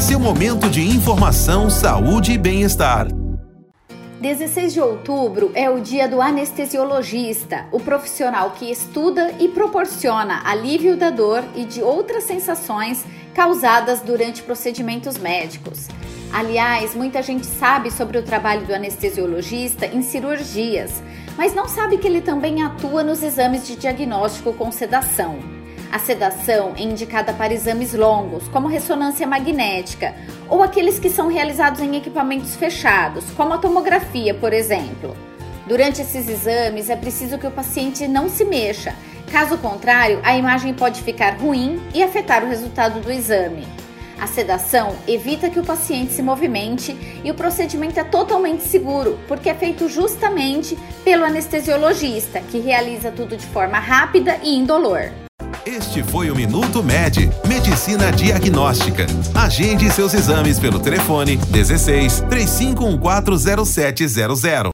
Seu momento de informação, saúde e bem-estar. 16 de outubro é o dia do anestesiologista, o profissional que estuda e proporciona alívio da dor e de outras sensações causadas durante procedimentos médicos. Aliás, muita gente sabe sobre o trabalho do anestesiologista em cirurgias, mas não sabe que ele também atua nos exames de diagnóstico com sedação. A sedação é indicada para exames longos, como ressonância magnética, ou aqueles que são realizados em equipamentos fechados, como a tomografia, por exemplo. Durante esses exames é preciso que o paciente não se mexa, caso contrário, a imagem pode ficar ruim e afetar o resultado do exame. A sedação evita que o paciente se movimente e o procedimento é totalmente seguro, porque é feito justamente pelo anestesiologista, que realiza tudo de forma rápida e indolor. Este foi o Minuto Med, Medicina Diagnóstica. Agende seus exames pelo telefone 16 35140700.